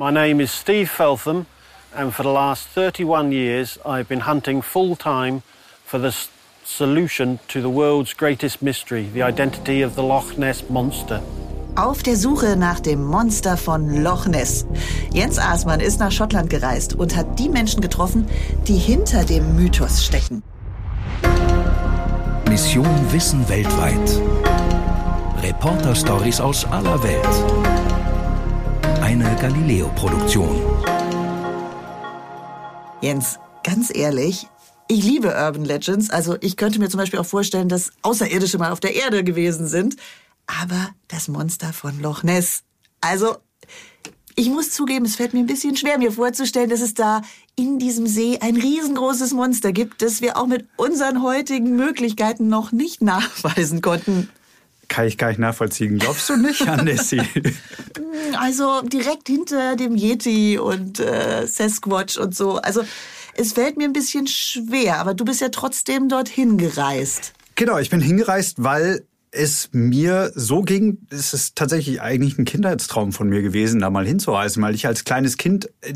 My name is Steve Feltham, and for the last 31 years, I've been hunting full time for the solution to the world's greatest mystery, the identity of the Loch Ness Monster. Auf der Suche nach dem Monster von Loch Ness. Jens Aßmann ist nach Schottland gereist und hat die Menschen getroffen, die hinter dem Mythos stecken. Mission Wissen weltweit. Reporter-Stories aus aller Welt. Eine Galileo-Produktion. Jens, ganz ehrlich, ich liebe Urban Legends. Also ich könnte mir zum Beispiel auch vorstellen, dass Außerirdische mal auf der Erde gewesen sind. Aber das Monster von Loch Ness. Also ich muss zugeben, es fällt mir ein bisschen schwer, mir vorzustellen, dass es da in diesem See ein riesengroßes Monster gibt, das wir auch mit unseren heutigen Möglichkeiten noch nicht nachweisen konnten. Kann ich gar nicht nachvollziehen. Glaubst du nicht an Nessie? Also direkt hinter dem Yeti und äh, Sasquatch und so. Also es fällt mir ein bisschen schwer, aber du bist ja trotzdem dorthin gereist. genau, ich bin hingereist, weil es mir so ging, es ist tatsächlich eigentlich ein Kindheitstraum von mir gewesen, da mal hinzureisen, weil ich als kleines Kind äh,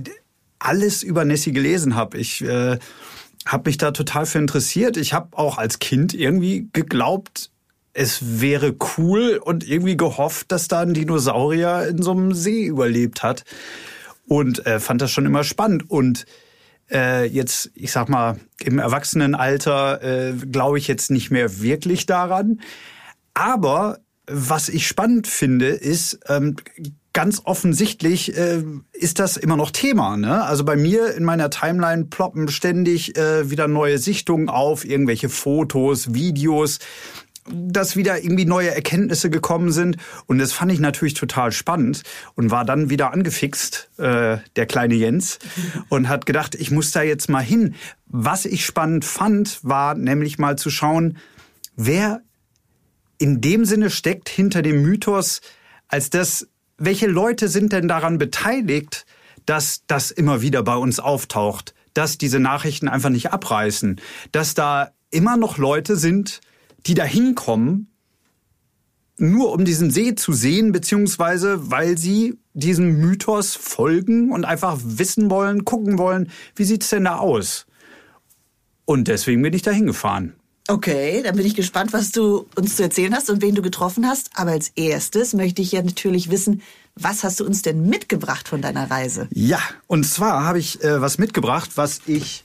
alles über Nessie gelesen habe. Ich äh, habe mich da total für interessiert. Ich habe auch als Kind irgendwie geglaubt, es wäre cool und irgendwie gehofft, dass da ein Dinosaurier in so einem See überlebt hat. Und äh, fand das schon immer spannend. Und äh, jetzt, ich sag mal, im Erwachsenenalter äh, glaube ich jetzt nicht mehr wirklich daran. Aber was ich spannend finde, ist, ähm, ganz offensichtlich äh, ist das immer noch Thema. Ne? Also bei mir in meiner Timeline ploppen ständig äh, wieder neue Sichtungen auf, irgendwelche Fotos, Videos dass wieder irgendwie neue Erkenntnisse gekommen sind. Und das fand ich natürlich total spannend und war dann wieder angefixt, äh, der kleine Jens, und hat gedacht, ich muss da jetzt mal hin. Was ich spannend fand, war nämlich mal zu schauen, wer in dem Sinne steckt hinter dem Mythos, als das, welche Leute sind denn daran beteiligt, dass das immer wieder bei uns auftaucht, dass diese Nachrichten einfach nicht abreißen, dass da immer noch Leute sind, die da hinkommen, nur um diesen See zu sehen, beziehungsweise weil sie diesem Mythos folgen und einfach wissen wollen, gucken wollen, wie sieht's denn da aus? Und deswegen bin ich da hingefahren. Okay, dann bin ich gespannt, was du uns zu erzählen hast und wen du getroffen hast. Aber als erstes möchte ich ja natürlich wissen, was hast du uns denn mitgebracht von deiner Reise? Ja, und zwar habe ich äh, was mitgebracht, was ich.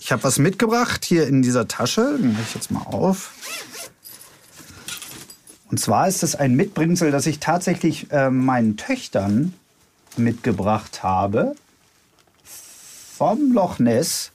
Ich habe was mitgebracht hier in dieser Tasche. Den mache ich jetzt mal auf. Und zwar ist es ein Mitbringsel, das ich tatsächlich äh, meinen Töchtern mitgebracht habe. Vom Loch Ness.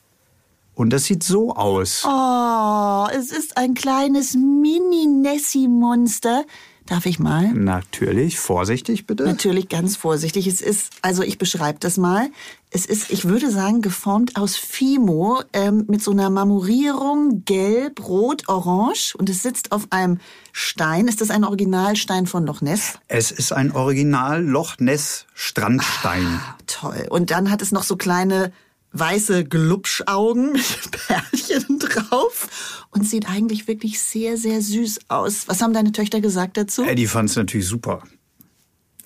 Und das sieht so aus. Oh, es ist ein kleines Mini-Nessie-Monster. Darf ich mal? Natürlich, vorsichtig bitte. Natürlich ganz vorsichtig. Es ist, also ich beschreibe das mal. Es ist, ich würde sagen, geformt aus Fimo ähm, mit so einer Marmorierung, gelb, rot, orange. Und es sitzt auf einem Stein. Ist das ein Originalstein von Loch Ness? Es ist ein Original Loch Ness Strandstein. Ah, toll. Und dann hat es noch so kleine weiße Glubschaugen mit Pärchen drauf und sieht eigentlich wirklich sehr, sehr süß aus. Was haben deine Töchter gesagt dazu? Äh, die fand es natürlich super.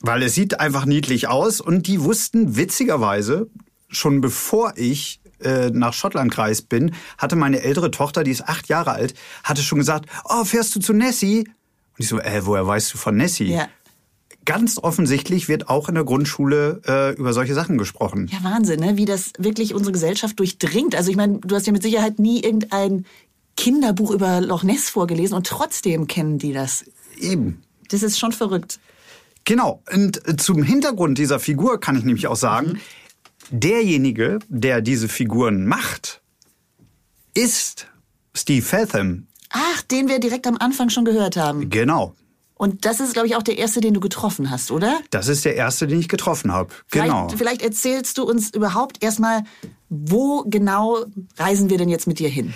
Weil es sieht einfach niedlich aus und die wussten witzigerweise, schon bevor ich äh, nach Schottland gereist bin, hatte meine ältere Tochter, die ist acht Jahre alt, hatte schon gesagt, oh, fährst du zu Nessie? Und ich so, äh, woher weißt du von Nessie? Ja. Ganz offensichtlich wird auch in der Grundschule äh, über solche Sachen gesprochen. Ja, Wahnsinn, ne? wie das wirklich unsere Gesellschaft durchdringt. Also ich meine, du hast ja mit Sicherheit nie irgendein Kinderbuch über Loch Ness vorgelesen und trotzdem kennen die das. Eben. Das ist schon verrückt. Genau. Und äh, zum Hintergrund dieser Figur kann ich nämlich auch sagen, derjenige, der diese Figuren macht, ist Steve Fatham. Ach, den wir direkt am Anfang schon gehört haben. Genau. Und das ist, glaube ich, auch der erste, den du getroffen hast, oder? Das ist der erste, den ich getroffen habe. Genau. Vielleicht, vielleicht erzählst du uns überhaupt erstmal, wo genau reisen wir denn jetzt mit dir hin?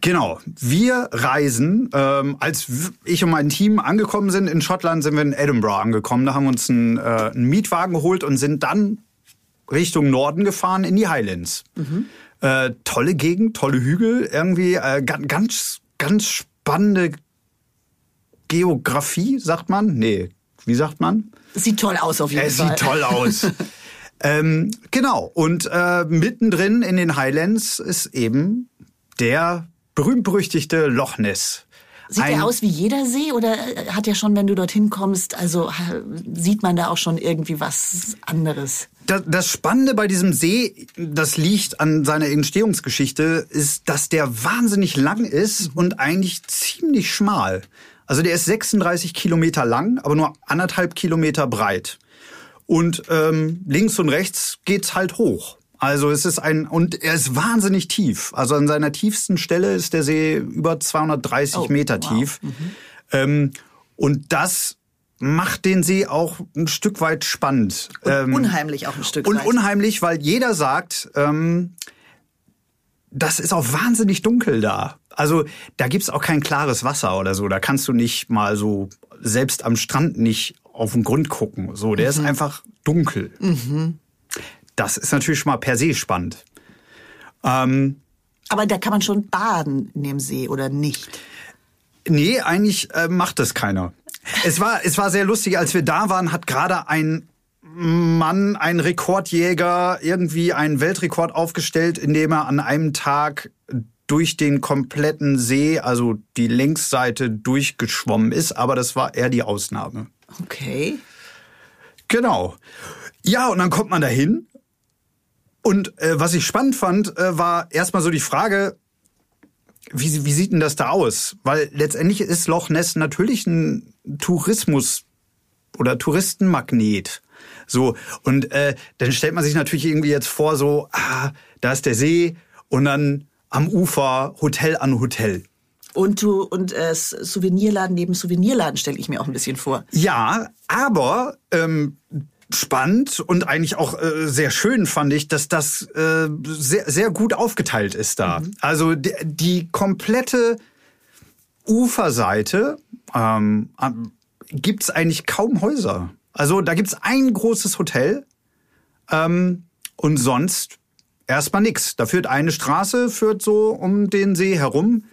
Genau. Wir reisen, ähm, als ich und mein Team angekommen sind in Schottland, sind wir in Edinburgh angekommen. Da haben wir uns einen, äh, einen Mietwagen geholt und sind dann Richtung Norden gefahren in die Highlands. Äh, tolle Gegend, tolle Hügel, irgendwie äh, ganz, ganz, ganz spannende Geografie, sagt man? Nee, wie sagt man? Sieht toll aus auf jeden Er Fall. sieht toll aus. ähm, genau. Und äh, mittendrin in den Highlands ist eben der berühmt-berüchtigte Loch Ness. Sieht Ein- der aus wie jeder See oder äh, hat er schon, wenn du dorthin kommst, also sieht man da auch schon irgendwie was anderes? Das, das Spannende bei diesem See, das liegt an seiner Entstehungsgeschichte, ist, dass der wahnsinnig lang ist und eigentlich ziemlich schmal. Also der ist 36 Kilometer lang, aber nur anderthalb Kilometer breit. Und ähm, links und rechts geht's halt hoch. Also es ist ein und er ist wahnsinnig tief. Also an seiner tiefsten Stelle ist der See über 230 Oh, Meter wow. tief. Ähm, und das macht den See auch ein Stück weit spannend. Ähm, Unheimlich auch ein Stück und weit. unheimlich, weil jeder sagt, ähm, das ist auch wahnsinnig dunkel da. Also da gibt's auch kein klares Wasser oder so. Da kannst du nicht mal so selbst am Strand nicht auf den Grund gucken. So, der ist einfach dunkel. Das ist natürlich schon mal per se spannend. Ähm, Aber da kann man schon baden in dem See oder nicht? Nee, eigentlich äh, macht das keiner. Es war, es war sehr lustig, als wir da waren, hat gerade ein Mann, ein Rekordjäger, irgendwie einen Weltrekord aufgestellt, indem er an einem Tag durch den kompletten See, also die Längsseite durchgeschwommen ist, aber das war eher die Ausnahme. Okay. Genau. Ja, und dann kommt man dahin. Und äh, was ich spannend fand, äh, war erstmal so die Frage, wie, wie sieht denn das da aus? Weil letztendlich ist Loch Ness natürlich ein Tourismus oder Touristenmagnet. So, und äh, dann stellt man sich natürlich irgendwie jetzt vor, so, ah, da ist der See und dann am Ufer Hotel an Hotel. Und du und äh, Souvenirladen neben Souvenirladen stelle ich mir auch ein bisschen vor. Ja, aber ähm, spannend und eigentlich auch äh, sehr schön fand ich, dass das äh, sehr, sehr gut aufgeteilt ist da. Also die, die komplette Uferseite ähm, gibt's eigentlich kaum Häuser. Also da gibt's ein großes Hotel ähm, und sonst erstmal nix. Da führt eine Straße, führt so um den See herum.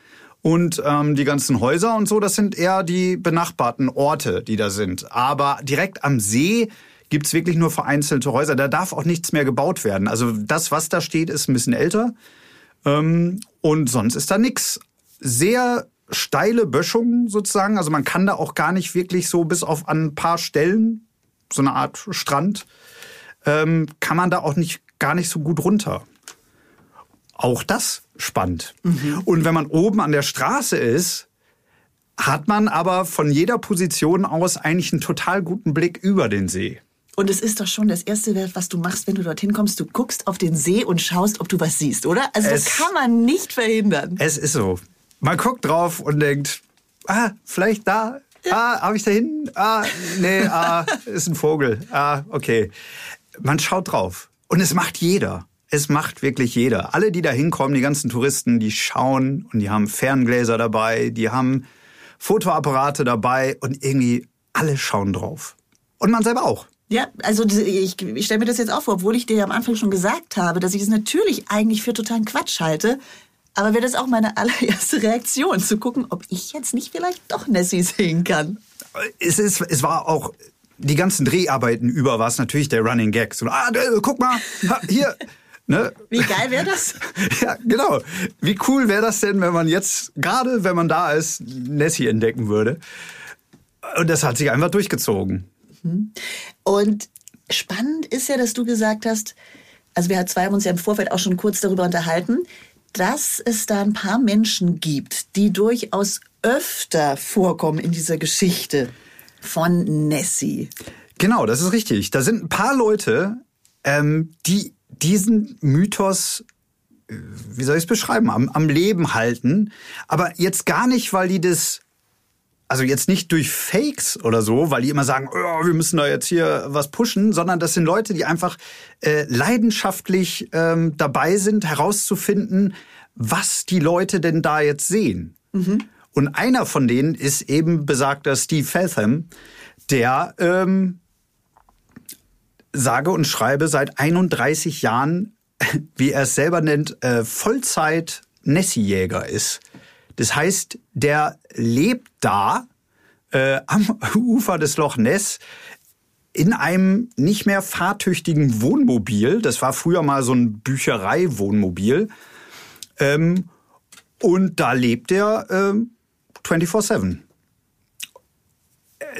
Und ähm, die ganzen Häuser und so, das sind eher die benachbarten Orte, die da sind. Aber direkt am See gibt's wirklich nur vereinzelte Häuser. Da darf auch nichts mehr gebaut werden. Also das, was da steht, ist ein bisschen älter. Ähm, und sonst ist da nix. Sehr steile Böschungen sozusagen. Also man kann da auch gar nicht wirklich so bis auf an ein paar Stellen, so eine Art Strand, ähm, kann man da auch nicht gar nicht so gut runter. Auch das spannend. Und wenn man oben an der Straße ist, hat man aber von jeder Position aus eigentlich einen total guten Blick über den See. Und es ist doch schon das Erste, was du machst, wenn du dorthin kommst. Du guckst auf den See und schaust, ob du was siehst, oder? Also das Es- kann man nicht verhindern. Es ist so. Man guckt drauf und denkt, ah, vielleicht da. Ah, habe ich da hinten? Ah, nee, ah, ist ein Vogel. Ah, okay. Man schaut drauf. Und es macht jeder. Es macht wirklich jeder. Alle, die da hinkommen, die ganzen Touristen, die schauen und die haben Ferngläser dabei, die haben Fotoapparate dabei und irgendwie alle schauen drauf. Und man selber auch. Ja, also ich, ich stelle mir das jetzt auch vor, obwohl ich dir ja am Anfang schon gesagt habe, dass ich das natürlich eigentlich für totalen Quatsch halte. Aber wäre das auch meine allererste Reaktion, zu gucken, ob ich jetzt nicht vielleicht doch Nessie sehen kann. es, ist, es war auch die ganzen Dreharbeiten über war es natürlich der Running Gag. So, ah, äh, guck mal, hier. Ne? Wie geil wäre das? Ja, genau. Wie cool wäre das denn, wenn man jetzt, gerade wenn man da ist, Nessie entdecken würde? Und das hat sich einfach durchgezogen. Und spannend ist ja, dass du gesagt hast, also wir zwei haben uns ja im Vorfeld auch schon kurz darüber unterhalten, dass es da ein paar Menschen gibt, die durchaus öfter vorkommen in dieser Geschichte von Nessie. Genau, das ist richtig. Da sind ein paar Leute, ähm, die diesen Mythos, äh, wie soll ich es beschreiben, am, am Leben halten. Aber jetzt gar nicht, weil die das, also jetzt nicht durch Fakes oder so, weil die immer sagen, oh, wir müssen da jetzt hier was pushen, sondern das sind Leute, die einfach äh, leidenschaftlich ähm, dabei sind, herauszufinden, was die Leute denn da jetzt sehen. Und einer von denen ist eben besagter Steve Feltham, der ähm, sage und schreibe seit 31 Jahren, wie er es selber nennt, äh, Vollzeit Nessie-Jäger ist. Das heißt, der lebt da äh, am Ufer des Loch Ness in einem nicht mehr fahrtüchtigen Wohnmobil. Das war früher mal so ein Bücherei-Wohnmobil. Ähm, und da lebt er ähm, 24-7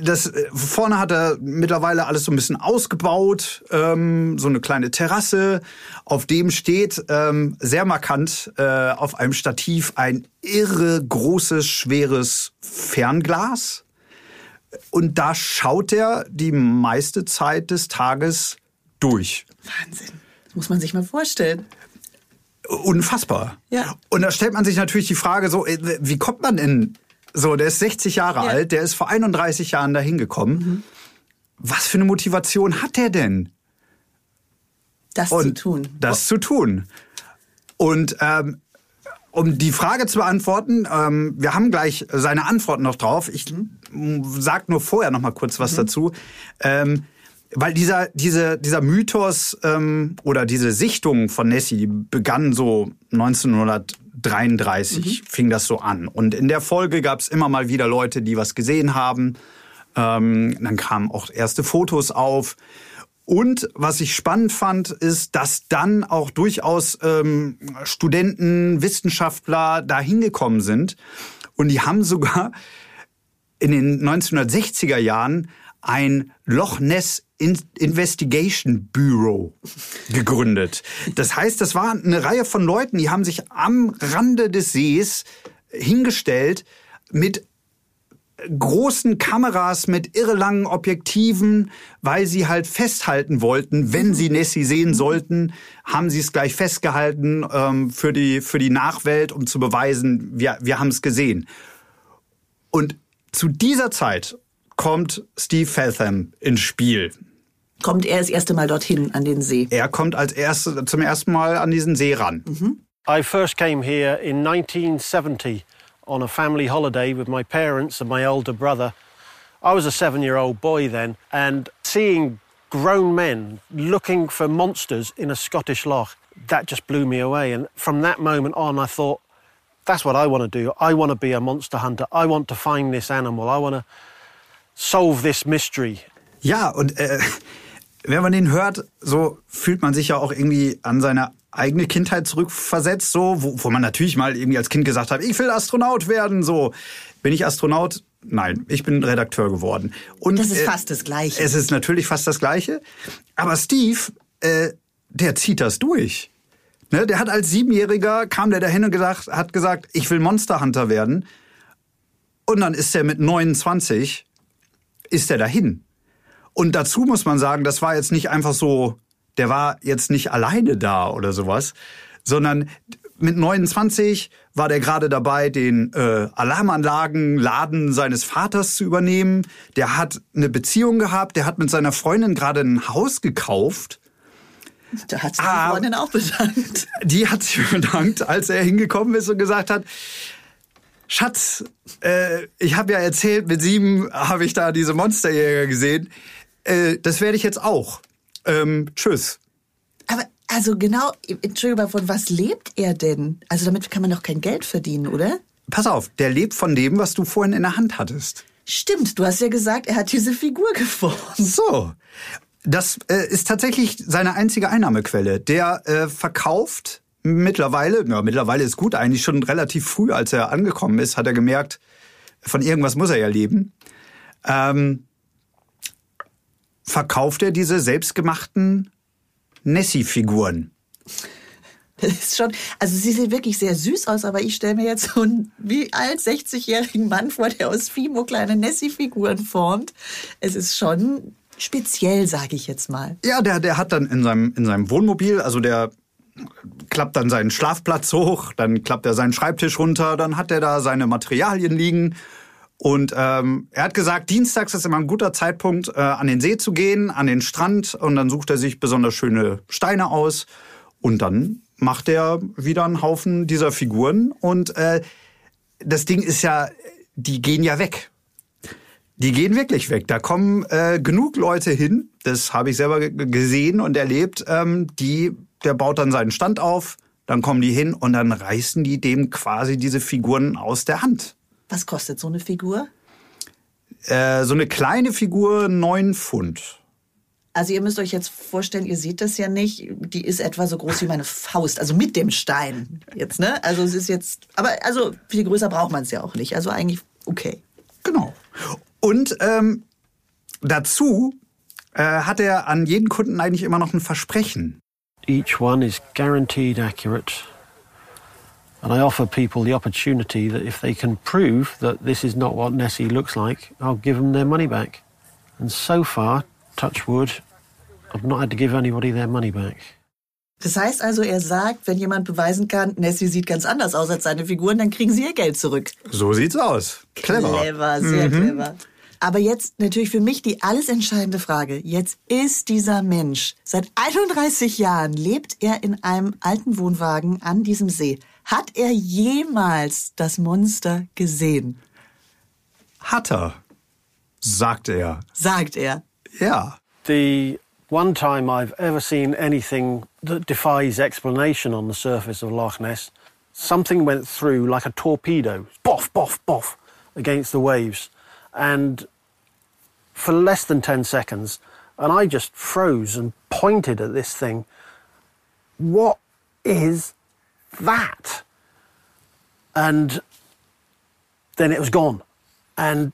das äh, vorne hat er mittlerweile alles so ein bisschen ausgebaut, ähm, so eine kleine Terrasse. Auf dem steht ähm, sehr markant äh, auf einem Stativ ein irre großes, schweres Fernglas. Und da schaut er die meiste Zeit des Tages durch. Wahnsinn. Das muss man sich mal vorstellen. Unfassbar. Ja. Und da stellt man sich natürlich die Frage so, äh, wie kommt man in so, der ist 60 Jahre Ja. alt, der ist vor 31 Jahren dahin gekommen. Mhm. Was für eine Motivation hat der denn? Das Und zu tun. Das zu tun. Und ähm, um die Frage zu beantworten, ähm, wir haben gleich seine Antworten noch drauf. Ich Mhm. sag nur vorher noch mal kurz was dazu. Ähm, weil dieser, diese, dieser Mythos ähm, oder diese Sichtung von Nessie begann so 1933, fing das so an. Und in der Folge gab es immer mal wieder Leute, die was gesehen haben. Ähm, dann kamen auch erste Fotos auf. Und was ich spannend fand, ist, dass dann auch durchaus ähm, Studenten, Wissenschaftler da hingekommen sind. Und die haben sogar in den 1960er Jahren ein Loch Ness In- Investigation Bureau gegründet. Das heißt, das war eine Reihe von Leuten, die haben sich am Rande des Sees hingestellt mit großen Kameras mit irrelangen Objektiven, weil sie halt festhalten wollten, wenn sie Nessie sehen sollten, haben sie es gleich festgehalten ähm, für die für die Nachwelt, um zu beweisen, wir wir haben es gesehen. Und zu dieser Zeit kommt Steve Feltham ins Spiel. Kommt er das erste Mal dorthin an den See. Er kommt als erste, zum ersten Mal an diesen See ran. I first came here in 1970 on a family holiday with my parents and my older brother. I was a seven year old boy then, and seeing grown men looking for monsters in a Scottish loch, that just blew me away. And from that moment on, I thought, that's what I want to do. I want to be a monster hunter. I want to find this animal. I want to solve this mystery. Ja, und äh, wenn man den hört, so fühlt man sich ja auch irgendwie an seine eigene Kindheit zurückversetzt, so, wo, wo man natürlich mal irgendwie als Kind gesagt hat, ich will Astronaut werden, so. Bin ich Astronaut? Nein, ich bin Redakteur geworden. Und Das ist äh, fast das Gleiche. Es ist natürlich fast das Gleiche. Aber Steve, äh, der zieht das durch. Ne, der hat als Siebenjähriger, kam der dahin und gesagt, hat gesagt, ich will Monster Hunter werden. Und dann ist er mit 29, ist er dahin. Und dazu muss man sagen, das war jetzt nicht einfach so, der war jetzt nicht alleine da oder sowas, sondern mit 29 war der gerade dabei, den äh, Alarmanlagenladen seines Vaters zu übernehmen. Der hat eine Beziehung gehabt, der hat mit seiner Freundin gerade ein Haus gekauft. Da hat sich Ah. die Freundin auch bedankt. Die hat sich bedankt, als er hingekommen ist und gesagt hat, Schatz, äh, ich habe ja erzählt, mit sieben habe ich da diese Monsterjäger gesehen. Äh, das werde ich jetzt auch. Ähm, tschüss. Aber also genau, Entschuldigung, aber von was lebt er denn? Also damit kann man doch kein Geld verdienen, oder? Pass auf, der lebt von dem, was du vorhin in der Hand hattest. Stimmt, du hast ja gesagt, er hat diese Figur geformt. So. Das äh, ist tatsächlich seine einzige Einnahmequelle. Der äh, verkauft mittlerweile, ja, mittlerweile ist gut, eigentlich schon relativ früh, als er angekommen ist, hat er gemerkt, von irgendwas muss er ja leben. Ähm, verkauft er diese selbstgemachten Nessie-Figuren. Das ist schon, also sie sieht wirklich sehr süß aus, aber ich stelle mir jetzt so einen wie alt 60-jährigen Mann vor, der aus Fimo kleine Nessie-Figuren formt. Es ist schon speziell, sage ich jetzt mal. Ja, der, der hat dann in seinem, in seinem Wohnmobil, also der klappt dann seinen Schlafplatz hoch, dann klappt er seinen Schreibtisch runter, dann hat er da seine Materialien liegen. Und ähm, er hat gesagt, dienstags ist immer ein guter Zeitpunkt, äh, an den See zu gehen, an den Strand und dann sucht er sich besonders schöne Steine aus und dann macht er wieder einen Haufen dieser Figuren und äh, das Ding ist ja, die gehen ja weg. Die gehen wirklich weg. Da kommen äh, genug Leute hin, das habe ich selber ge- gesehen und erlebt, ähm, die, der baut dann seinen Stand auf, dann kommen die hin und dann reißen die dem quasi diese Figuren aus der Hand. Was kostet so eine Figur? Äh, so eine kleine Figur, neun Pfund. Also ihr müsst euch jetzt vorstellen, ihr seht das ja nicht. Die ist etwa so groß wie meine Faust, also mit dem Stein jetzt, ne? Also es ist jetzt, aber also viel größer braucht man es ja auch nicht. Also eigentlich okay. Genau. Und ähm, dazu äh, hat er an jeden Kunden eigentlich immer noch ein Versprechen. Each one is guaranteed accurate. And I offer people the opportunity that if they can prove that this is not what Nessie looks like, I'll give them their money back. And so far, touch wood, I've not had to give anybody their money back. Das heißt also, er sagt, wenn jemand beweisen kann, Nessie sieht ganz anders aus als seine Figuren, dann kriegen sie ihr Geld zurück. So sieht's aus. Clever. Clever, sehr clever. Aber jetzt natürlich für mich die alles entscheidende Frage. Jetzt ist dieser Mensch, seit 31 Jahren lebt er in einem alten Wohnwagen an diesem See. Hat er jemals das Monster gesehen? Hat er, sagt er. Sagt er. Ja. The one time I've ever seen anything that defies explanation on the surface of Loch Ness, something went through like a torpedo, boff, boff, boff, against the waves. And for less than 10 seconds, and I just froze and pointed at this thing. What is that? And then it was gone. And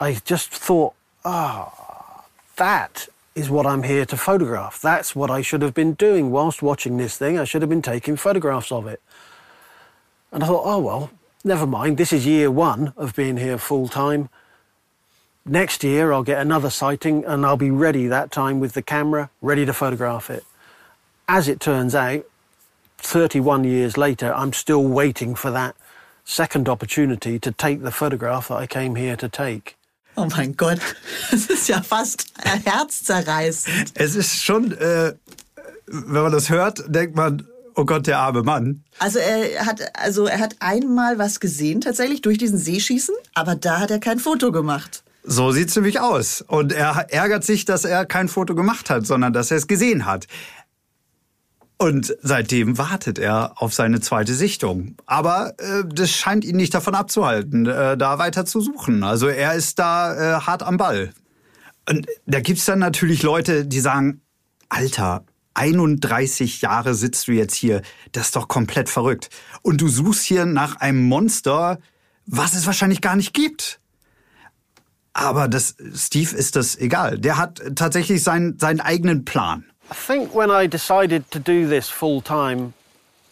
I just thought, ah, that is what I'm here to photograph. That's what I should have been doing whilst watching this thing. I should have been taking photographs of it. And I thought, oh, well, never mind. This is year one of being here full time. Next year, I'll get another sighting and I'll be ready that time with the camera, ready to photograph it. As it turns out, 31 years later, I'm still waiting for that second opportunity to take the photograph that I came here to take. Oh mein Gott, das ist ja fast herzzerreißend. Es ist schon, äh, wenn man das hört, denkt man, oh Gott, der arme Mann. Also er hat, also er hat einmal was gesehen tatsächlich durch diesen Seeschießen, aber da hat er kein Foto gemacht. So sieht's nämlich aus. Und er ärgert sich, dass er kein Foto gemacht hat, sondern dass er es gesehen hat. Und seitdem wartet er auf seine zweite Sichtung. Aber äh, das scheint ihn nicht davon abzuhalten, äh, da weiter zu suchen. Also er ist da äh, hart am Ball. Und da gibt's dann natürlich Leute, die sagen, Alter, 31 Jahre sitzt du jetzt hier, das ist doch komplett verrückt. Und du suchst hier nach einem Monster, was es wahrscheinlich gar nicht gibt. Aber das, Steve ist das egal. Der hat tatsächlich seinen, seinen eigenen Plan. I think when I decided to do this full time,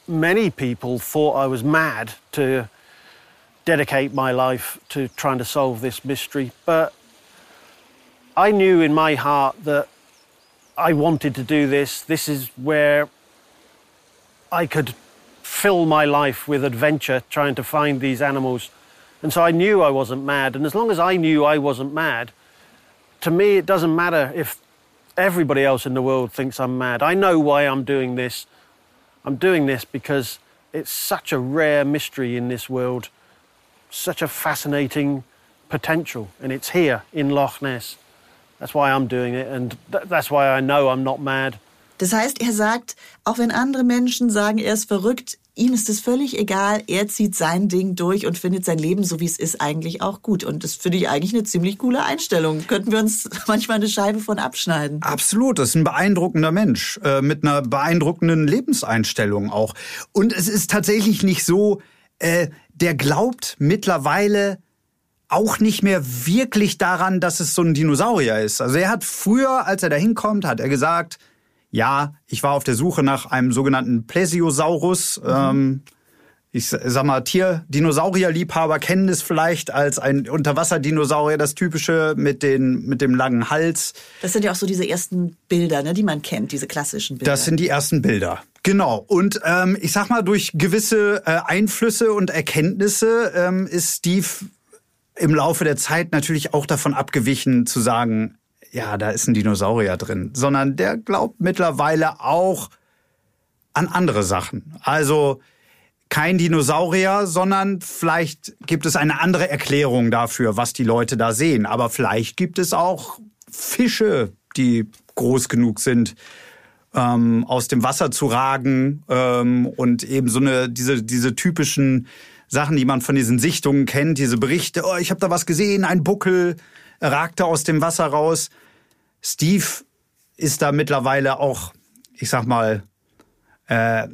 many people thought I was mad to dedicate my life to trying to solve this mystery. But I knew in my heart that I wanted to do this. This is where I could fill my life with adventure trying to find these animals. And so I knew I wasn't mad. And as long as I knew I wasn't mad, to me, it doesn't matter if everybody else in the world thinks I'm mad. I know why I'm doing this. I'm doing this because it's such a rare mystery in this world, such a fascinating potential, and it's here in Loch Ness. That's why I'm doing it, and th- that's why I know I'm not mad. Das heißt, er sagt, auch wenn andere Menschen sagen, er ist verrückt, ihm ist es völlig egal. Er zieht sein Ding durch und findet sein Leben, so wie es ist, eigentlich auch gut. Und das finde ich eigentlich eine ziemlich coole Einstellung. Könnten wir uns manchmal eine Scheibe von abschneiden. Absolut, das ist ein beeindruckender Mensch äh, mit einer beeindruckenden Lebenseinstellung auch. Und es ist tatsächlich nicht so, äh, der glaubt mittlerweile auch nicht mehr wirklich daran, dass es so ein Dinosaurier ist. Also er hat früher, als er da hinkommt, hat er gesagt, ja, ich war auf der Suche nach einem sogenannten Plesiosaurus. Mhm. Ähm, ich sag mal, Tier-Dinosaurier-Liebhaber kennen es vielleicht als ein Unterwasserdinosaurier, das typische mit, den, mit dem langen Hals. Das sind ja auch so diese ersten Bilder, ne, die man kennt, diese klassischen Bilder. Das sind die ersten Bilder. Genau. Und ähm, ich sag mal, durch gewisse äh, Einflüsse und Erkenntnisse ähm, ist Steve im Laufe der Zeit natürlich auch davon abgewichen zu sagen, ja, da ist ein Dinosaurier drin, sondern der glaubt mittlerweile auch an andere Sachen. Also kein Dinosaurier, sondern vielleicht gibt es eine andere Erklärung dafür, was die Leute da sehen. Aber vielleicht gibt es auch Fische, die groß genug sind, ähm, aus dem Wasser zu ragen ähm, und eben so eine diese diese typischen Sachen, die man von diesen Sichtungen kennt, diese Berichte, oh, ich habe da was gesehen, ein Buckel ragte aus dem Wasser raus. Steve ist da mittlerweile auch, ich sag mal, äh,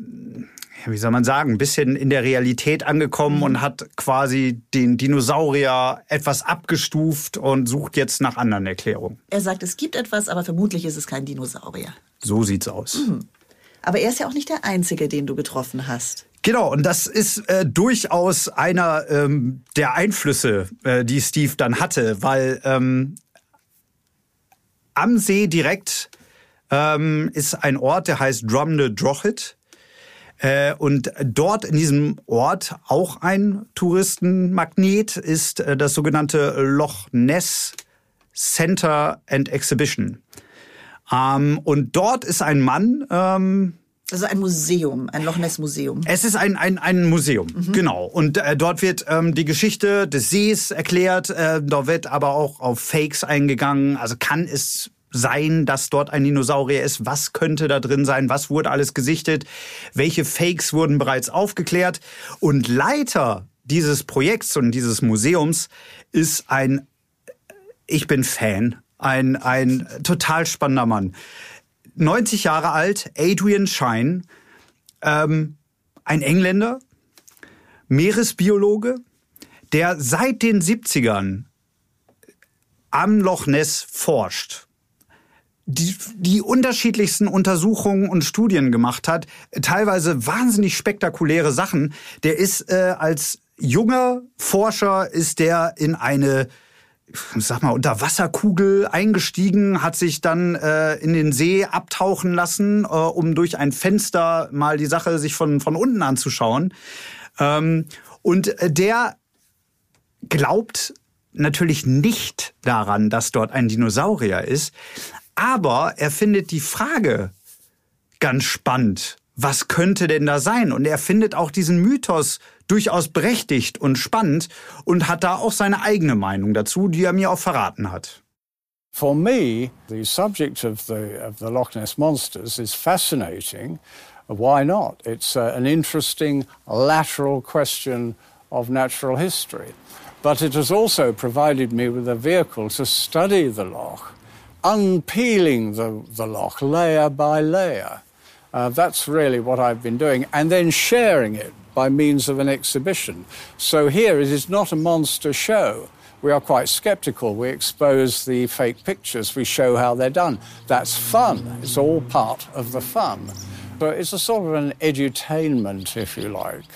wie soll man sagen, ein bisschen in der Realität angekommen und hat quasi den Dinosaurier etwas abgestuft und sucht jetzt nach anderen Erklärungen. Er sagt, es gibt etwas, aber vermutlich ist es kein Dinosaurier. So sieht's aus. Mhm. Aber er ist ja auch nicht der Einzige, den du getroffen hast. Genau, und das ist äh, durchaus einer ähm, der Einflüsse, äh, die Steve dann hatte, weil ähm, am See direkt ähm, ist ein Ort, der heißt Drumne Drochit. Äh, und dort in diesem Ort auch ein Touristenmagnet ist äh, das sogenannte Loch Ness Center and Exhibition. Ähm, und dort ist ein Mann, ähm, also ein Museum, ein Loch Ness Museum. Es ist ein, ein, ein Museum, mhm. genau. Und äh, dort wird ähm, die Geschichte des Sees erklärt. Äh, dort wird aber auch auf Fakes eingegangen. Also kann es sein, dass dort ein Dinosaurier ist? Was könnte da drin sein? Was wurde alles gesichtet? Welche Fakes wurden bereits aufgeklärt? Und Leiter dieses Projekts und dieses Museums ist ein, ich bin Fan, ein, ein total spannender Mann. 90 Jahre alt, Adrian Shine, ähm, ein Engländer, Meeresbiologe, der seit den 70ern am Loch Ness forscht die, die unterschiedlichsten Untersuchungen und Studien gemacht hat, teilweise wahnsinnig spektakuläre Sachen. Der ist äh, als junger Forscher ist der in eine sag mal, Unterwasserkugel eingestiegen, hat sich dann äh, in den See abtauchen lassen, äh, um durch ein Fenster mal die Sache sich von, von unten anzuschauen. Ähm, und äh, der glaubt natürlich nicht daran, dass dort ein Dinosaurier ist, aber er findet die Frage ganz spannend. Was könnte denn da sein? Und er findet auch diesen Mythos durchaus berechtigt und spannend und hat da auch seine eigene Meinung dazu, die er mir auch verraten hat. For me, the subject of the, of the Loch Ness Monsters is fascinating. Why not? It's uh, an interesting lateral question of natural history. But it has also provided me with a vehicle to study the Loch unpeeling the, the loch layer by layer. Uh, that's really what I've been doing, and then sharing it by means of an exhibition. So here it is not a monster show. We are quite skeptical. We expose the fake pictures, we show how they're done. That's fun. It's all part of the fun. But it's a sort of an edutainment, if you like.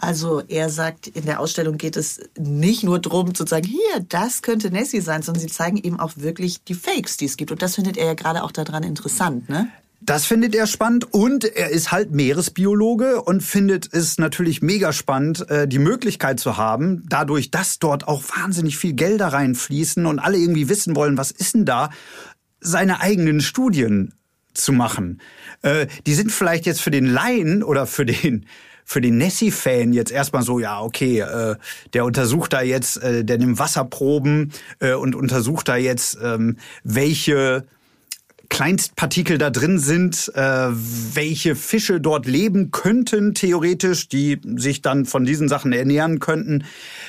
Also er sagt, in der Ausstellung geht es nicht nur darum zu sagen, hier, das könnte Nessie sein, sondern sie zeigen eben auch wirklich die Fakes, die es gibt. Und das findet er ja gerade auch daran interessant, ne? Das findet er spannend und er ist halt Meeresbiologe und findet es natürlich mega spannend, äh, die Möglichkeit zu haben, dadurch, dass dort auch wahnsinnig viel Gelder reinfließen und alle irgendwie wissen wollen, was ist denn da, seine eigenen Studien zu machen. Äh, die sind vielleicht jetzt für den Laien oder für den für den Nessie-Fan jetzt erstmal so, ja, okay, äh, der untersucht da jetzt, äh, der nimmt Wasserproben äh, und untersucht da jetzt, ähm, welche Kleinstpartikel da drin sind, äh, welche Fische dort leben könnten, theoretisch, die sich dann von diesen Sachen ernähren könnten,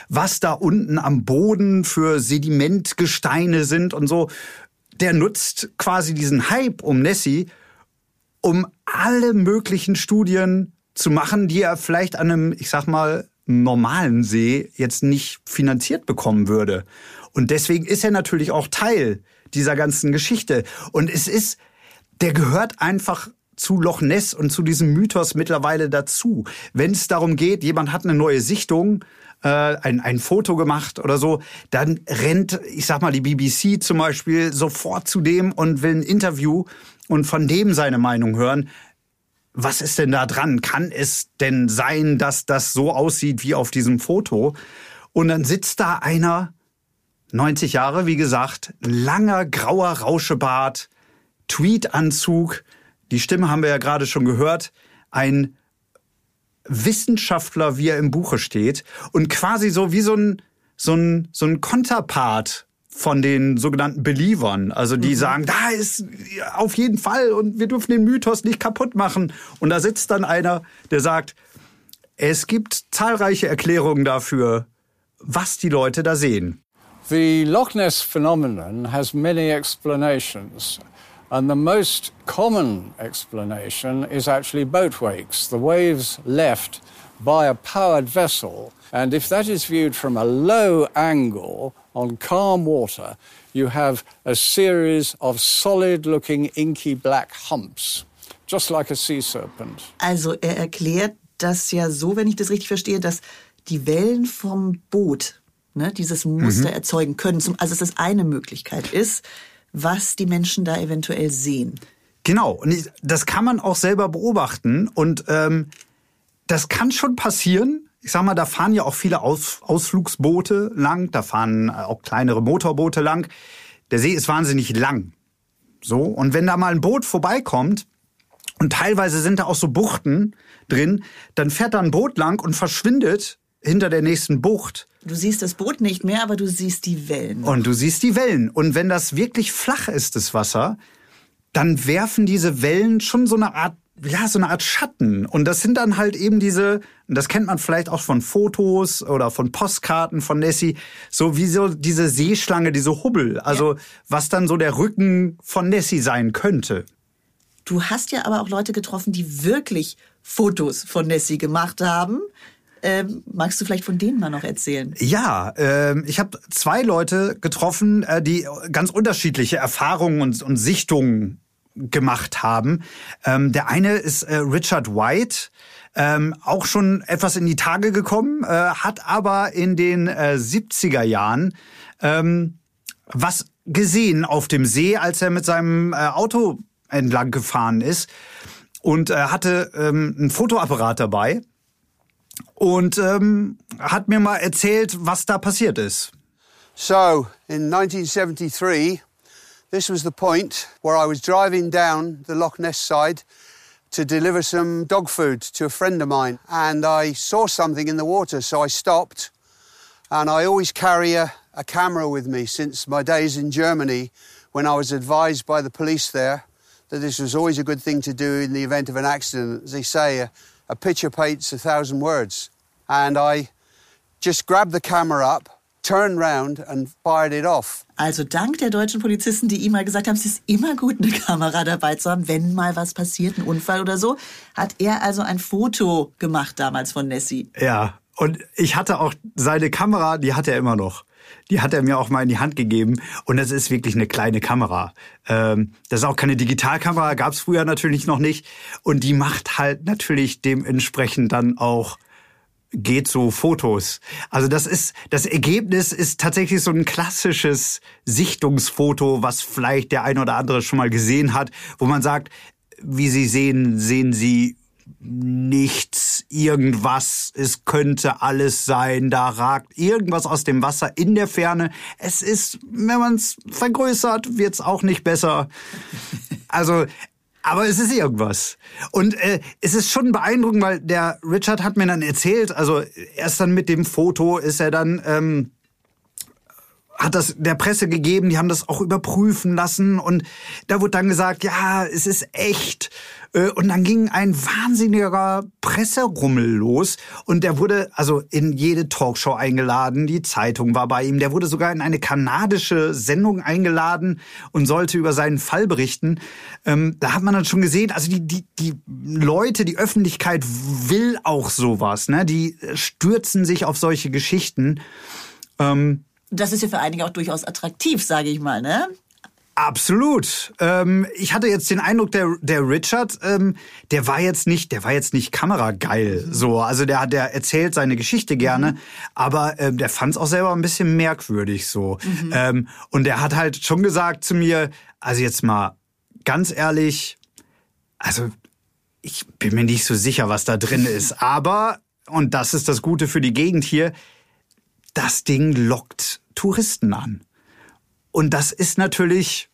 was da unten am Boden für Sedimentgesteine sind und so. Der nutzt quasi diesen Hype um Nessie, um alle möglichen Studien zu machen, die er vielleicht an einem, ich sag mal, normalen See jetzt nicht finanziert bekommen würde. Und deswegen ist er natürlich auch Teil dieser ganzen Geschichte. Und es ist, der gehört einfach zu Loch Ness und zu diesem Mythos mittlerweile dazu. Wenn es darum geht, jemand hat eine neue Sichtung, äh, ein, ein Foto gemacht oder so, dann rennt, ich sag mal, die BBC zum Beispiel sofort zu dem und will ein Interview und von dem seine Meinung hören was ist denn da dran? Kann es denn sein, dass das so aussieht wie auf diesem Foto? Und dann sitzt da einer, 90 Jahre, wie gesagt, langer grauer Rauschebart, Tweetanzug, die Stimme haben wir ja gerade schon gehört, ein Wissenschaftler, wie er im Buche steht und quasi so wie so ein so ein so ein Konterpart von den sogenannten Believern, also die mhm. sagen, da ist auf jeden Fall und wir dürfen den Mythos nicht kaputt machen. Und da sitzt dann einer, der sagt, es gibt zahlreiche Erklärungen dafür, was die Leute da sehen. The Loch Ness phenomenon has many explanations. And the most common explanation is actually boat wakes, the waves left by a powered vessel. And if that is viewed from a low angle on calm water, you have a series of solid looking inky black humps, just like a sea serpent. Also er erklärt das ja so, wenn ich das richtig verstehe, dass die Wellen vom Boot ne, dieses Muster erzeugen können. Zum, also dass das eine Möglichkeit ist, was die Menschen da eventuell sehen. Genau, und ich, das kann man auch selber beobachten. Und ähm, das kann schon passieren. Ich sag mal, da fahren ja auch viele Aus, Ausflugsboote lang, da fahren auch kleinere Motorboote lang. Der See ist wahnsinnig lang. So, und wenn da mal ein Boot vorbeikommt, und teilweise sind da auch so Buchten drin, dann fährt da ein Boot lang und verschwindet hinter der nächsten Bucht. Du siehst das Boot nicht mehr, aber du siehst die Wellen. Und du siehst die Wellen. Und wenn das wirklich flach ist, das Wasser, dann werfen diese Wellen schon so eine Art, ja, so eine Art Schatten. Und das sind dann halt eben diese, das kennt man vielleicht auch von Fotos oder von Postkarten von Nessie, so wie so diese Seeschlange, diese Hubbel. Also, was dann so der Rücken von Nessie sein könnte. Du hast ja aber auch Leute getroffen, die wirklich Fotos von Nessie gemacht haben. Ähm, magst du vielleicht von denen mal noch erzählen? Ja, ähm, ich habe zwei Leute getroffen, äh, die ganz unterschiedliche Erfahrungen und, und Sichtungen gemacht haben. Ähm, der eine ist äh, Richard White, ähm, auch schon etwas in die Tage gekommen, äh, hat aber in den äh, 70er Jahren ähm, was gesehen auf dem See, als er mit seinem äh, Auto entlang gefahren ist und äh, hatte ähm, ein Fotoapparat dabei und ähm, hat mir mal erzählt, was da passiert ist. So, in 1973, this was the point where I was driving down the Loch Ness side to deliver some dog food to a friend of mine. And I saw something in the water, so I stopped. And I always carry a, a camera with me since my days in Germany when I was advised by the police there that this was always a good thing to do in the event of an accident. As they say, a, a picture paints a thousand words. And I just grabbed the camera up, turned round and fired it off. Also dank der deutschen Polizisten, die ihm mal gesagt haben, es ist immer gut, eine Kamera dabei zu haben, wenn mal was passiert, ein Unfall oder so, hat er also ein Foto gemacht damals von Nessie. Ja, und ich hatte auch seine Kamera, die hat er immer noch. Die hat er mir auch mal in die Hand gegeben. Und das ist wirklich eine kleine Kamera. Ähm, das ist auch keine Digitalkamera, gab es früher natürlich noch nicht. Und die macht halt natürlich dementsprechend dann auch geht so Fotos. Also das ist, das Ergebnis ist tatsächlich so ein klassisches Sichtungsfoto, was vielleicht der ein oder andere schon mal gesehen hat, wo man sagt, wie Sie sehen, sehen Sie nichts, irgendwas, es könnte alles sein, da ragt irgendwas aus dem Wasser in der Ferne. Es ist, wenn man es vergrößert, wird es auch nicht besser. Also, aber es ist irgendwas. Und äh, es ist schon beeindruckend, weil der Richard hat mir dann erzählt, also erst dann mit dem Foto ist er dann... Ähm, hat das der Presse gegeben, die haben das auch überprüfen lassen und da wurde dann gesagt, ja, es ist echt. Äh, und dann ging ein wahnsinniger Presserummel los und der wurde also in jede Talkshow eingeladen, die Zeitung war bei ihm, der wurde sogar in eine kanadische Sendung eingeladen und sollte über seinen Fall berichten. Ähm, da hat man dann schon gesehen, also die, die, die Leute, die Öffentlichkeit will auch sowas, ne? Die stürzen sich auf solche Geschichten. Ähm, Das ist ja für einige auch durchaus attraktiv, sage ich mal, ne? Absolut. Ähm, ich hatte jetzt den Eindruck, der, der Richard, ähm, der war jetzt nicht, der war jetzt nicht kamerageil. So, also der hat, der erzählt seine Geschichte gerne, aber ähm, der fand es auch selber ein bisschen merkwürdig so. Ähm, und der hat halt schon gesagt zu mir, also jetzt mal ganz ehrlich, also ich bin mir nicht so sicher, was da drin ist, aber und das ist das Gute für die Gegend hier, das Ding lockt Touristen an. Und das ist natürlich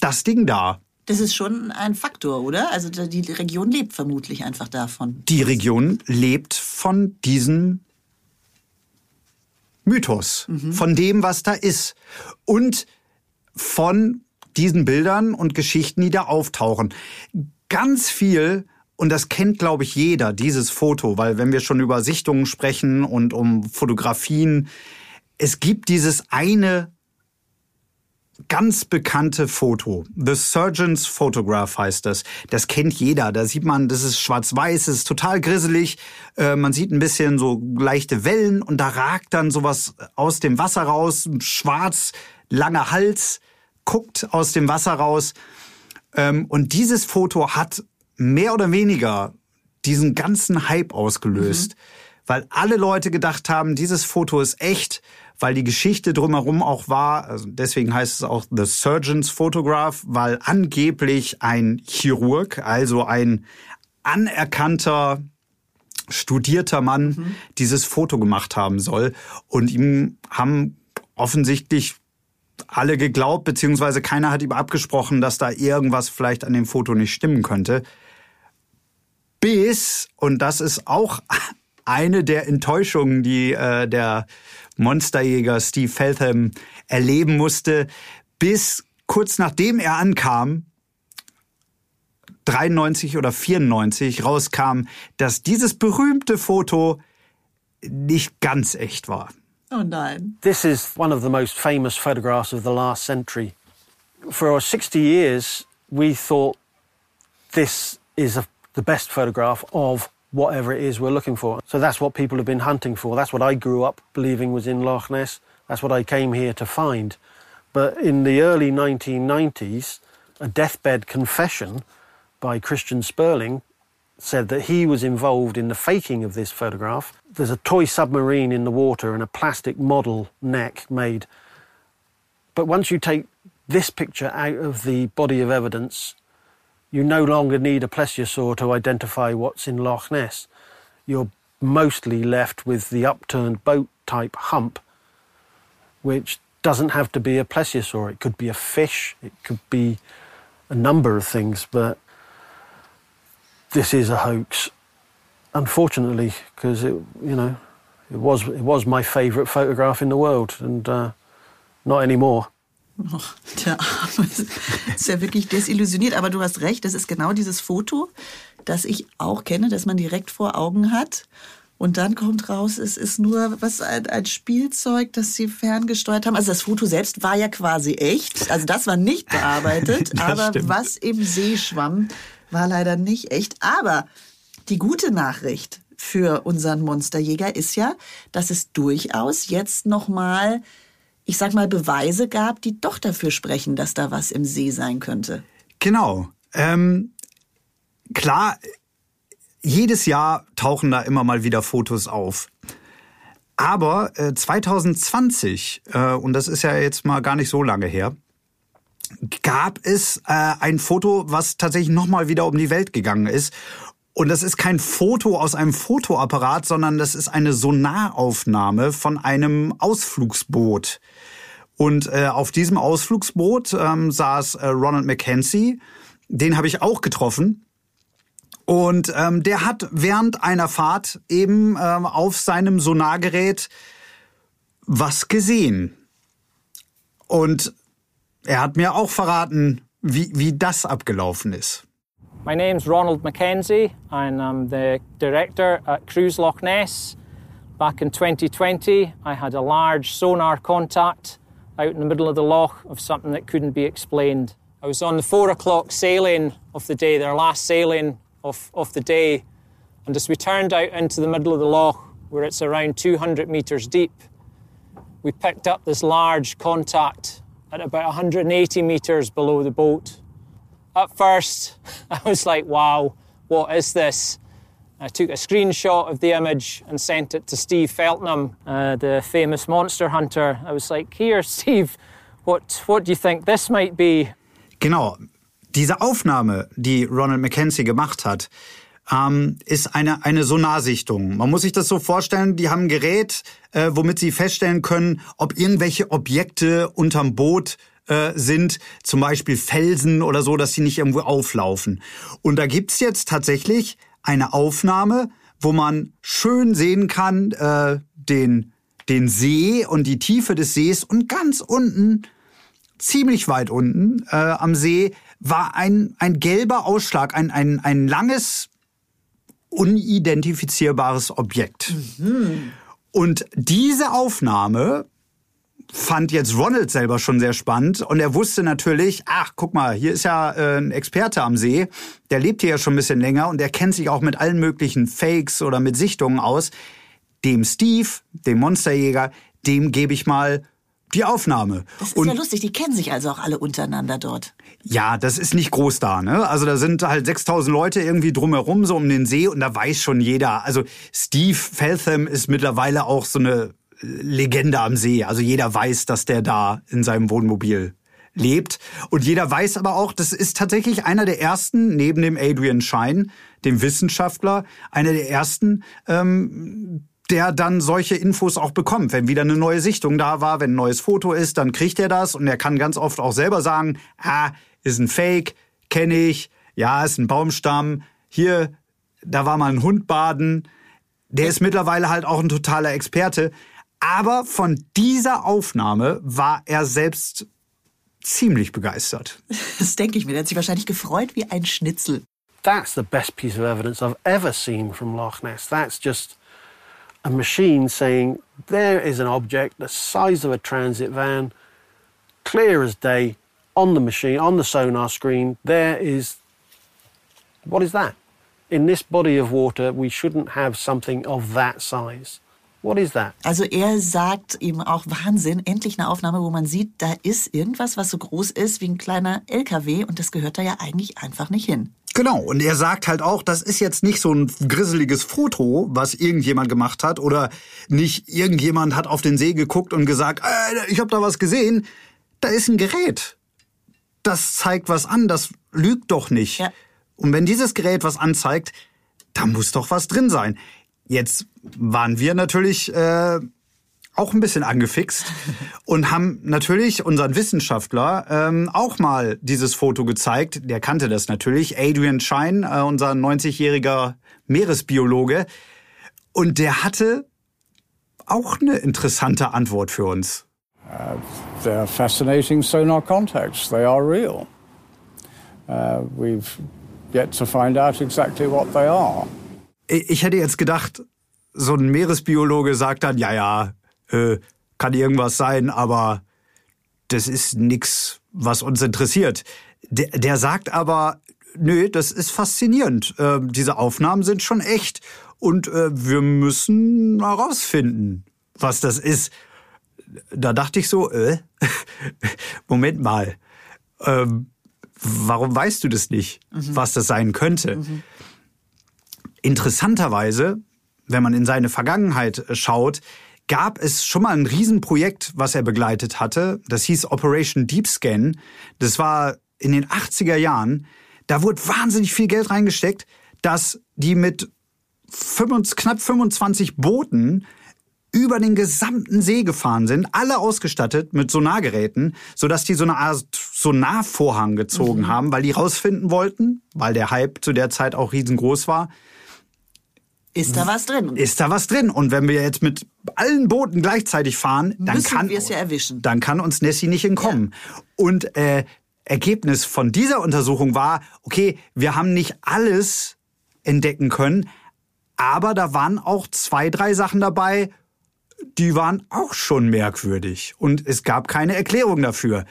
das Ding da. Das ist schon ein Faktor, oder? Also die Region lebt vermutlich einfach davon. Die Region lebt von diesem Mythos, von dem, was da ist. Und von diesen Bildern und Geschichten, die da auftauchen. Ganz viel, und das kennt, glaube ich, jeder, dieses Foto, weil wenn wir schon über Sichtungen sprechen und um Fotografien, es gibt dieses eine ganz bekannte Foto. The Surgeon's Photograph heißt das. Das kennt jeder. Da sieht man, das ist schwarz-weiß, es ist total grisselig. Äh, man sieht ein bisschen so leichte Wellen und da ragt dann sowas aus dem Wasser raus. Schwarz, langer Hals, guckt aus dem Wasser raus. Ähm, und dieses Foto hat mehr oder weniger diesen ganzen Hype ausgelöst. Mhm. Weil alle Leute gedacht haben, dieses Foto ist echt weil die Geschichte drumherum auch war, also deswegen heißt es auch The Surgeon's Photograph, weil angeblich ein Chirurg, also ein anerkannter studierter Mann mhm. dieses Foto gemacht haben soll. Und ihm haben offensichtlich alle geglaubt, beziehungsweise keiner hat ihm abgesprochen, dass da irgendwas vielleicht an dem Foto nicht stimmen könnte. Bis, und das ist auch eine der Enttäuschungen, die äh, der Monsterjäger Steve Feltham erleben musste, bis kurz nachdem er ankam, 93 oder 94 rauskam, dass dieses berühmte Foto nicht ganz echt war. Oh nein. This is one of the most famous photographs of the last century. For 60 years we thought this is a, the best photograph of whatever it is we're looking for. So that's what people have been hunting for. That's what I grew up believing was in Loch Ness. That's what I came here to find. But in the early 1990s, a deathbed confession by Christian Sperling said that he was involved in the faking of this photograph. There's a toy submarine in the water and a plastic model neck made. But once you take this picture out of the body of evidence, you no longer need a plesiosaur to identify what's in Loch Ness. You're mostly left with the upturned boat type hump, which doesn't have to be a plesiosaur. It could be a fish, it could be a number of things, but this is a hoax. Unfortunately, because it, you know, it was it was my favourite photograph in the world, and uh, not anymore. Oh, der Arme ist ja wirklich desillusioniert. Aber du hast recht, das ist genau dieses Foto, das ich auch kenne, das man direkt vor Augen hat. Und dann kommt raus, es ist nur was ein, ein Spielzeug, das sie ferngesteuert haben. Also das Foto selbst war ja quasi echt. Also das war nicht bearbeitet. aber stimmt. was im See schwamm, war leider nicht echt. Aber die gute Nachricht für unseren Monsterjäger ist ja, dass es durchaus jetzt noch mal ich sag mal, Beweise gab, die doch dafür sprechen, dass da was im See sein könnte. Genau. Ähm, klar, jedes Jahr tauchen da immer mal wieder Fotos auf. Aber äh, 2020, äh, und das ist ja jetzt mal gar nicht so lange her, gab es äh, ein Foto, was tatsächlich nochmal wieder um die Welt gegangen ist. Und das ist kein Foto aus einem Fotoapparat, sondern das ist eine Sonaraufnahme von einem Ausflugsboot. Und äh, auf diesem Ausflugsboot ähm, saß äh, Ronald Mackenzie. Den habe ich auch getroffen. Und ähm, der hat während einer Fahrt eben ähm, auf seinem Sonargerät was gesehen. Und er hat mir auch verraten, wie, wie das abgelaufen ist. My name's Ronald Mackenzie and I'm the director at Cruise Loch Ness. Back in 2020, I had a large sonar contact out in the middle of the loch of something that couldn't be explained. I was on the four o'clock sailing of the day, their last sailing of, of the day, and as we turned out into the middle of the loch, where it's around 200 metres deep, we picked up this large contact at about 180 metres below the boat. At first, I was like, wow, what is this? I took a screenshot of the image and sent it to Steve Feltnam, uh, the famous monster hunter. I was like, here, Steve, what, what do you think this might be? Genau. Diese Aufnahme, die Ronald McKenzie gemacht hat, ähm, ist eine, eine Sonarsichtung. Man muss sich das so vorstellen, die haben ein Gerät, äh, womit sie feststellen können, ob irgendwelche Objekte unterm Boot äh, sind, zum Beispiel Felsen oder so, dass sie nicht irgendwo auflaufen. Und da gibt's jetzt tatsächlich eine Aufnahme, wo man schön sehen kann, äh, den, den See und die Tiefe des Sees und ganz unten, ziemlich weit unten äh, am See, war ein, ein gelber Ausschlag, ein, ein, ein langes, unidentifizierbares Objekt. Mhm. Und diese Aufnahme fand jetzt Ronald selber schon sehr spannend und er wusste natürlich, ach, guck mal, hier ist ja äh, ein Experte am See, der lebt hier ja schon ein bisschen länger und der kennt sich auch mit allen möglichen Fakes oder mit Sichtungen aus. Dem Steve, dem Monsterjäger, dem gebe ich mal die Aufnahme. Das ist und ja lustig, die kennen sich also auch alle untereinander dort. ja, das ist nicht groß da, ne? Also da sind halt 6000 Leute irgendwie drumherum so um den See und da weiß schon jeder. Also Steve Feltham ist mittlerweile auch so eine Legende am See. Also jeder weiß, dass der da in seinem Wohnmobil lebt. Und jeder weiß aber auch, das ist tatsächlich einer der ersten, neben dem Adrian Schein, dem Wissenschaftler, einer der ersten, ähm, der dann solche Infos auch bekommt. Wenn wieder eine neue Sichtung da war, wenn ein neues Foto ist, dann kriegt er das und er kann ganz oft auch selber sagen, ah, ist ein Fake, kenne ich, ja, ist ein Baumstamm, hier, da war mal ein Hund baden. Der ist mittlerweile halt auch ein totaler Experte. Aber von dieser Aufnahme war er selbst ziemlich begeistert. Das denke ich mir. Der hat sich wahrscheinlich gefreut wie ein Schnitzel. That's the best piece of evidence I've ever seen from Loch Ness. That's just a machine saying there is an object the size of a transit van, clear as day, on the machine, on the sonar screen. There is. What is that? In this body of water, we shouldn't have something of that size. What is that? Also er sagt eben auch Wahnsinn, endlich eine Aufnahme, wo man sieht, da ist irgendwas, was so groß ist wie ein kleiner LKW und das gehört da ja eigentlich einfach nicht hin. Genau, und er sagt halt auch, das ist jetzt nicht so ein grisseliges Foto, was irgendjemand gemacht hat, oder nicht irgendjemand hat auf den See geguckt und gesagt, äh, ich habe da was gesehen. Da ist ein Gerät. Das zeigt was an, das lügt doch nicht. Ja. Und wenn dieses Gerät was anzeigt, da muss doch was drin sein. Jetzt waren wir natürlich äh, auch ein bisschen angefixt und haben natürlich unseren Wissenschaftler ähm, auch mal dieses Foto gezeigt. Der kannte das natürlich. Adrian Schein, äh, unser 90-jähriger Meeresbiologe. Und der hatte auch eine interessante Antwort für uns. They're fascinating sonar contacts. They are real. Uh, we've yet to find out exactly what they are. Ich hätte jetzt gedacht, so ein Meeresbiologe sagt dann, ja, ja, äh, kann irgendwas sein, aber das ist nix, was uns interessiert. Der, der sagt aber, nö, das ist faszinierend. Äh, diese Aufnahmen sind schon echt und äh, wir müssen herausfinden, was das ist. Da dachte ich so, äh, Moment mal, ähm, warum weißt du das nicht, was das sein könnte? Interessanterweise, wenn man in seine Vergangenheit äh, schaut, gab es schon mal ein Riesenprojekt, was er begleitet hatte. Das hieß Operation Deep Scan. Das war in den 80er Jahren. Da wurde wahnsinnig viel Geld reingesteckt, dass die mit 25, knapp 25 Booten über den gesamten See gefahren sind, alle ausgestattet mit Sonargeräten, sodass die so eine Art Sonarvorhang gezogen haben, weil die rausfinden wollten, weil der Hype zu der Zeit auch riesengroß war, Ist da was drin? ist da was drin. Und wenn wir jetzt mit allen Booten gleichzeitig fahren, dann Müssen kann wir es ja erwischen. Dann kann uns Nessie nicht entkommen. Und äh, Ergebnis von dieser Untersuchung war, okay, wir haben nicht alles entdecken können, aber da waren auch zwei, drei Sachen dabei, die waren auch schon merkwürdig. Und es gab keine Erklärung dafür.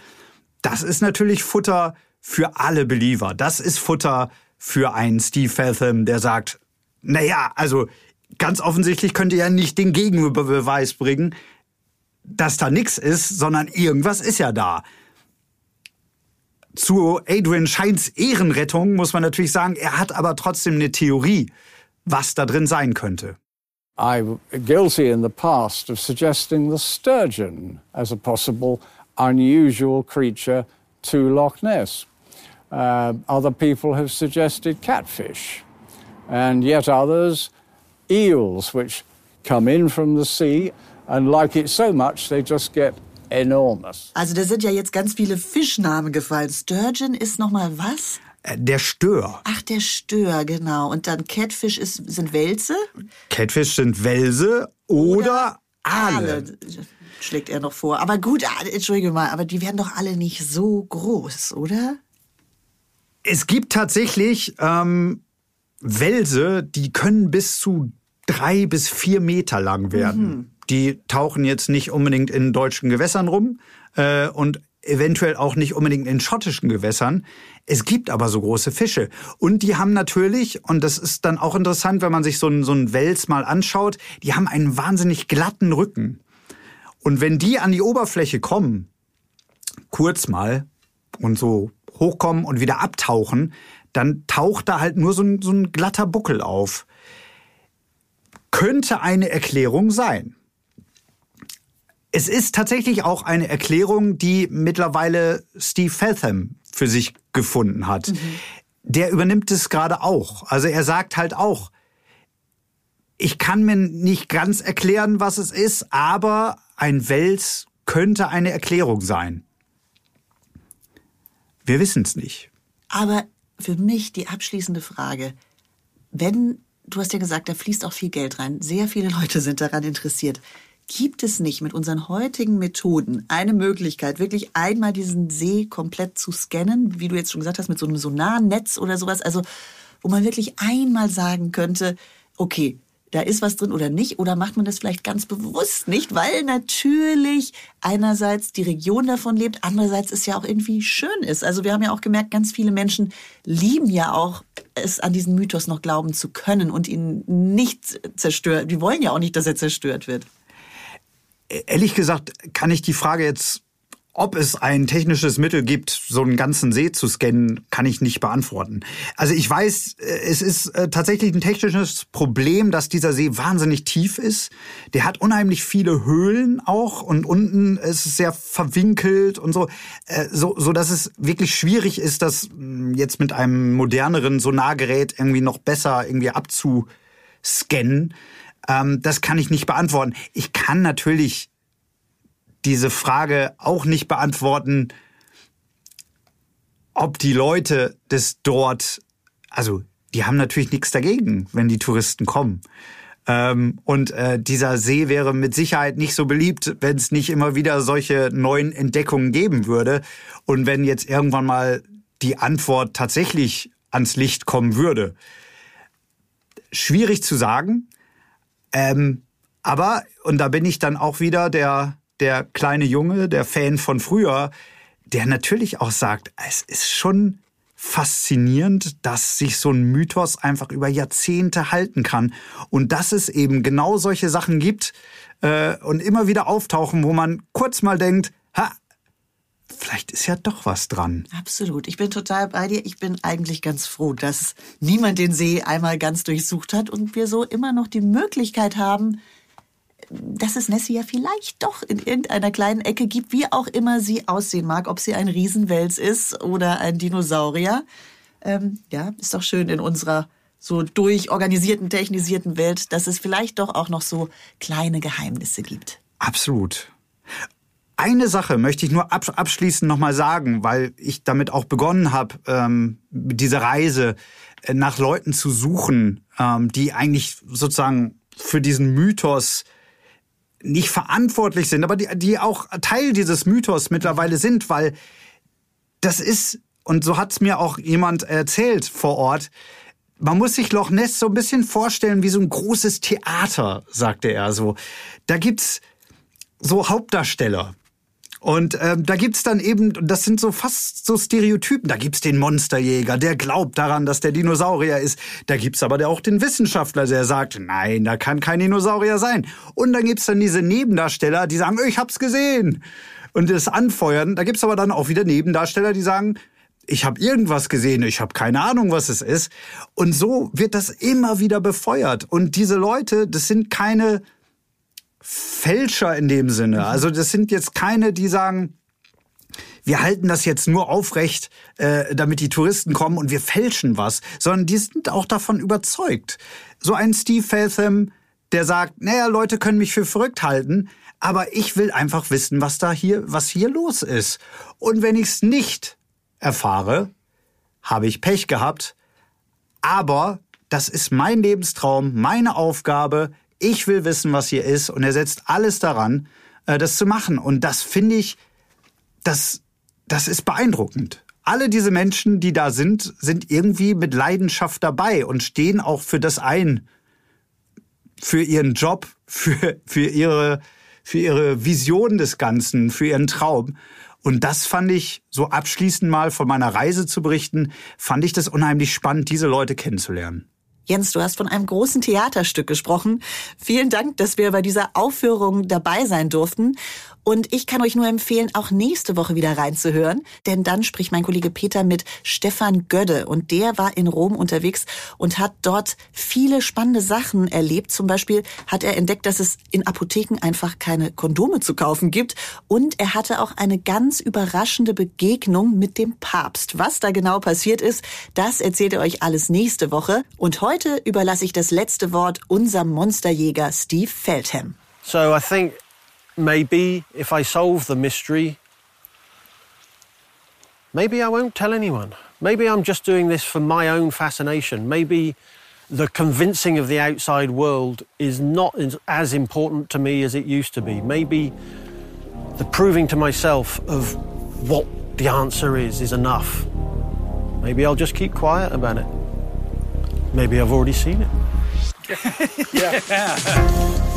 Das ist natürlich Futter für alle Believer. Das ist Futter für einen Steve Feltham, der sagt, naja, also ganz offensichtlich könnt ihr ja nicht den Gegenbeweis bringen, dass da nichts ist, sondern irgendwas ist ja da. Zu Adrian Scheins Ehrenrettung muss man natürlich sagen, er hat aber trotzdem eine Theorie, was da drin sein könnte. I'm guilty in the past of suggesting the sturgeon as a possible unusual creature to Loch Ness. Uh, other people have suggested catfish, and yet others eels, which come in from the sea and like it so much they just get enormous. Also da sind ja jetzt ganz viele Fischnamen gefallen. Sturgeon ist noch mal was? Äh, Der Stör. Ach, der Stör, genau. Und dann Catfish ist, sind Wälze? Catfish sind Welse oder, Aale. Schlägt er noch vor. Aber gut, ah, entschuldige mal, aber die werden doch alle nicht so groß, oder? Es gibt tatsächlich ähm, Welse, die können bis zu drei bis vier Meter lang werden. Die tauchen jetzt nicht unbedingt in deutschen Gewässern rum äh, und eventuell auch nicht unbedingt in schottischen Gewässern. Es gibt aber so große Fische. Und die haben natürlich, und das ist dann auch interessant, wenn man sich so einen, so einen Wels mal anschaut, die haben einen wahnsinnig glatten Rücken. Und wenn die an die Oberfläche kommen, kurz mal, und so hochkommen und wieder abtauchen, dann taucht da halt nur so ein, so ein glatter Buckel auf. Könnte eine Erklärung sein. Es ist tatsächlich auch eine Erklärung, die mittlerweile Steve Feltham für sich gefunden hat. Mhm. Der übernimmt es gerade auch. Also er sagt halt auch, ich kann mir nicht ganz erklären, was es ist, aber ein Wels könnte eine Erklärung sein. Wir wissen es nicht. Aber für mich die abschließende Frage, wenn, du hast ja gesagt, da fließt auch viel Geld rein, sehr viele Leute sind daran interessiert. Gibt es nicht mit unseren heutigen Methoden eine Möglichkeit, wirklich einmal diesen See komplett zu scannen, wie du jetzt schon gesagt hast, mit so einem Sonarnetz oder sowas, also wo man wirklich einmal sagen könnte, okay, da ist was drin oder nicht? Oder macht man das vielleicht ganz bewusst nicht? Weil natürlich einerseits die Region davon lebt, andererseits es ja auch irgendwie schön ist. Also wir haben ja auch gemerkt, ganz viele Menschen lieben ja auch es an diesen Mythos noch glauben zu können und ihn nicht zerstört. Die wollen ja auch nicht, dass er zerstört wird. Ehrlich gesagt kann ich die Frage jetzt ob es ein technisches Mittel gibt, so einen ganzen See zu scannen, kann ich nicht beantworten. Also ich weiß, äh, es ist äh, tatsächlich ein technisches Problem, dass dieser See wahnsinnig tief ist. Der hat unheimlich viele Höhlen auch und unten ist es sehr verwinkelt und so, äh, so, so dass es wirklich schwierig ist, das mm, jetzt mit einem moderneren Sonargerät irgendwie noch besser irgendwie abzuscannen. Ähm, das kann ich nicht beantworten. Ich kann natürlich diese Frage auch nicht beantworten, ob die Leute das dort, also die haben natürlich nichts dagegen, wenn die Touristen kommen. Ähm, und äh, dieser See wäre mit Sicherheit nicht so beliebt, wenn es nicht immer wieder solche neuen Entdeckungen geben würde. Und wenn jetzt irgendwann mal die Antwort tatsächlich ans Licht kommen würde. Schwierig zu sagen. Ähm, aber, und da bin ich dann auch wieder der der kleine Junge, der Fan von früher, der natürlich auch sagt, es ist schon faszinierend, dass sich so ein Mythos einfach über Jahrzehnte halten kann und dass es eben genau solche Sachen gibt äh, und immer wieder auftauchen, wo man kurz mal denkt, ha, vielleicht ist ja doch was dran. Absolut. Ich bin total bei dir. Ich bin eigentlich ganz froh, dass niemand den See einmal ganz durchsucht hat und wir so immer noch die Möglichkeit haben, dass es Nessie ja vielleicht doch in irgendeiner kleinen Ecke gibt, wie auch immer sie aussehen mag, ob sie ein Riesenwels ist oder ein Dinosaurier. Ähm, ja, ist doch schön in unserer so durchorganisierten, technisierten Welt, dass es vielleicht doch auch noch so kleine Geheimnisse gibt. Absolut. Eine Sache möchte ich nur abschließend nochmal sagen, weil ich damit auch begonnen habe, ähm, diese Reise äh, nach Leuten zu suchen, ähm, die eigentlich sozusagen für diesen Mythos nicht verantwortlich sind, aber die, die auch Teil dieses Mythos mittlerweile sind, weil das ist, und so hat's mir auch jemand erzählt vor Ort, man muss sich Loch Ness so ein bisschen vorstellen wie so ein großes Theater, sagte er so. Da gibt's so Hauptdarsteller. Und ähm, da gibt's dann eben, das sind so fast so Stereotypen. Da gibt's den Monsterjäger, der glaubt daran, dass der Dinosaurier ist. Da gibt's aber auch den Wissenschaftler, der sagt, nein, da kann kein Dinosaurier sein. Und dann gibt's dann diese Nebendarsteller, die sagen, ich hab's gesehen. Und das anfeuern. Da gibt's aber dann auch wieder Nebendarsteller, die sagen, ich habe irgendwas gesehen, ich habe keine Ahnung, was es ist. Und so wird das immer wieder befeuert. Und diese Leute, das sind keine Fälscher in dem Sinne. Mhm. Also das sind jetzt keine, die sagen, wir halten das jetzt nur aufrecht, äh, damit die Touristen kommen und wir fälschen was, sondern die sind auch davon überzeugt. So ein Steve Feltham, der sagt, naja, Leute können mich für verrückt halten, aber ich will einfach wissen, was da hier, was hier los ist. Und wenn ich es nicht erfahre, habe ich Pech gehabt, aber das ist mein Lebenstraum, meine Aufgabe ich will wissen, was hier ist und er setzt alles daran, äh, das zu machen. Und das finde ich, das, das ist beeindruckend. Alle diese Menschen, die da sind, sind irgendwie mit Leidenschaft dabei und stehen auch für das ein, für ihren Job, für, für, ihre, für ihre Vision des Ganzen, für ihren Traum. Und das fand ich, so abschließend mal von meiner Reise zu berichten, fand ich das unheimlich spannend, diese Leute kennenzulernen. Jens, du hast von einem großen Theaterstück gesprochen. Vielen Dank, dass wir bei dieser Aufführung dabei sein durften. Und ich kann euch nur empfehlen, auch nächste Woche wieder reinzuhören, denn dann spricht mein Kollege Peter mit Stefan Gödde und der war in Rom unterwegs und hat dort viele spannende Sachen erlebt. Zum Beispiel hat er entdeckt, dass es in Apotheken einfach keine Kondome zu kaufen gibt und er hatte auch eine ganz überraschende Begegnung mit dem Papst. Was da genau passiert ist, das erzählt er euch alles nächste Woche und heute überlasse ich das letzte Wort unserem Monsterjäger Steve Feldham. So I think maybe if I solve the mystery, maybe I won't tell anyone. Maybe I'm just doing this for my own fascination. Maybe the convincing of the outside world is not as important to me as it used to be. Maybe the proving to myself of what the answer is is enough. Maybe I'll just keep quiet about it. Maybe I've already seen it. yeah.